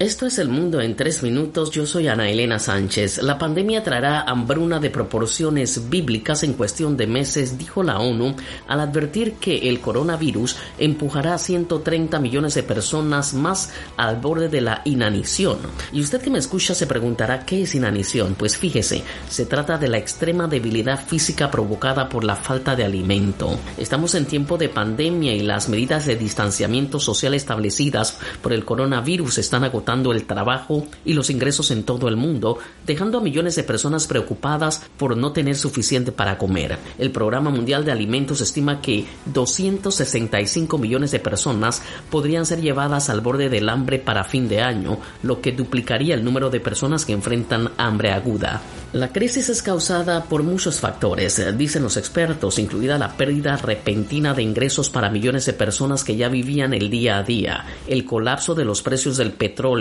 Esto es El Mundo en tres minutos. Yo soy Ana Elena Sánchez. La pandemia traerá hambruna de proporciones bíblicas en cuestión de meses, dijo la ONU, al advertir que el coronavirus empujará a 130 millones de personas más al borde de la inanición. Y usted que me escucha se preguntará qué es inanición. Pues fíjese, se trata de la extrema debilidad física provocada por la falta de alimento. Estamos en tiempo de pandemia y las medidas de distanciamiento social establecidas por el coronavirus están agotando el trabajo y los ingresos en todo el mundo, dejando a millones de personas preocupadas por no tener suficiente para comer. El Programa Mundial de Alimentos estima que 265 millones de personas podrían ser llevadas al borde del hambre para fin de año, lo que duplicaría el número de personas que enfrentan hambre aguda. La crisis es causada por muchos factores, dicen los expertos, incluida la pérdida repentina de ingresos para millones de personas que ya vivían el día a día, el colapso de los precios del petróleo,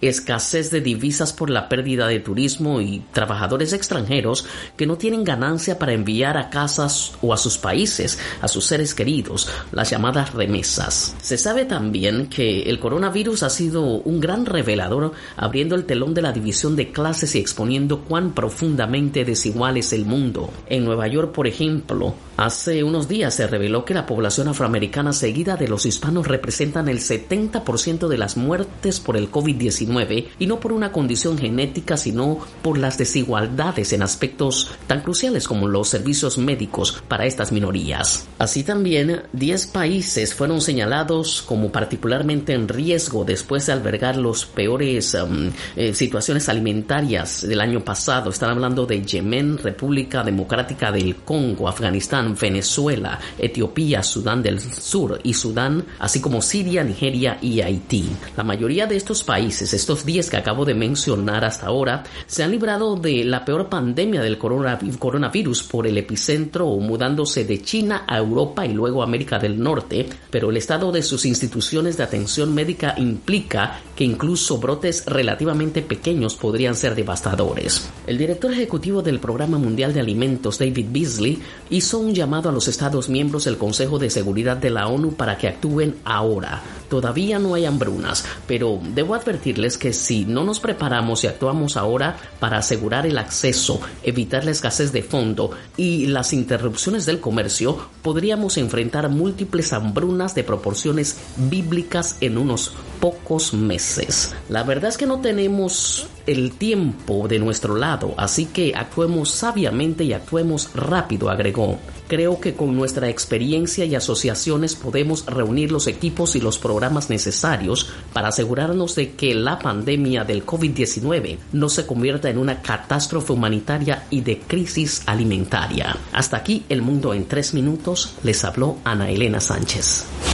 escasez de divisas por la pérdida de turismo y trabajadores extranjeros que no tienen ganancia para enviar a casas o a sus países a sus seres queridos, las llamadas remesas. Se sabe también que el coronavirus ha sido un gran revelador abriendo el telón de la división de clases y exponiendo cuán profundamente desigual es el mundo. En Nueva York, por ejemplo, Hace unos días se reveló que la población afroamericana seguida de los hispanos representan el 70% de las muertes por el COVID-19 y no por una condición genética sino por las desigualdades en aspectos tan cruciales como los servicios médicos para estas minorías. Así también, 10 países fueron señalados como particularmente en riesgo después de albergar los peores um, eh, situaciones alimentarias del año pasado. Están hablando de Yemen, República Democrática del Congo, Afganistán, Venezuela, Etiopía, Sudán del Sur y Sudán, así como Siria, Nigeria y Haití. La mayoría de estos países, estos 10 que acabo de mencionar hasta ahora, se han librado de la peor pandemia del coronavirus por el epicentro mudándose de China a Europa y luego a América del Norte, pero el estado de sus instituciones de atención médica implica que incluso brotes relativamente pequeños podrían ser devastadores. El director ejecutivo del Programa Mundial de Alimentos, David Beasley, hizo un llamado a los Estados miembros del Consejo de Seguridad de la ONU para que actúen ahora. Todavía no hay hambrunas, pero debo advertirles que si no nos preparamos y actuamos ahora para asegurar el acceso, evitar la escasez de fondo y las interrupciones del comercio, podríamos enfrentar múltiples hambrunas de proporciones bíblicas en unos pocos meses. La verdad es que no tenemos el tiempo de nuestro lado, así que actuemos sabiamente y actuemos rápido, agregó. Creo que con nuestra experiencia y asociaciones podemos reunir los equipos y los programas necesarios para asegurarnos de que la pandemia del COVID-19 no se convierta en una catástrofe humanitaria y de crisis alimentaria. Hasta aquí el mundo en tres minutos, les habló Ana Elena Sánchez.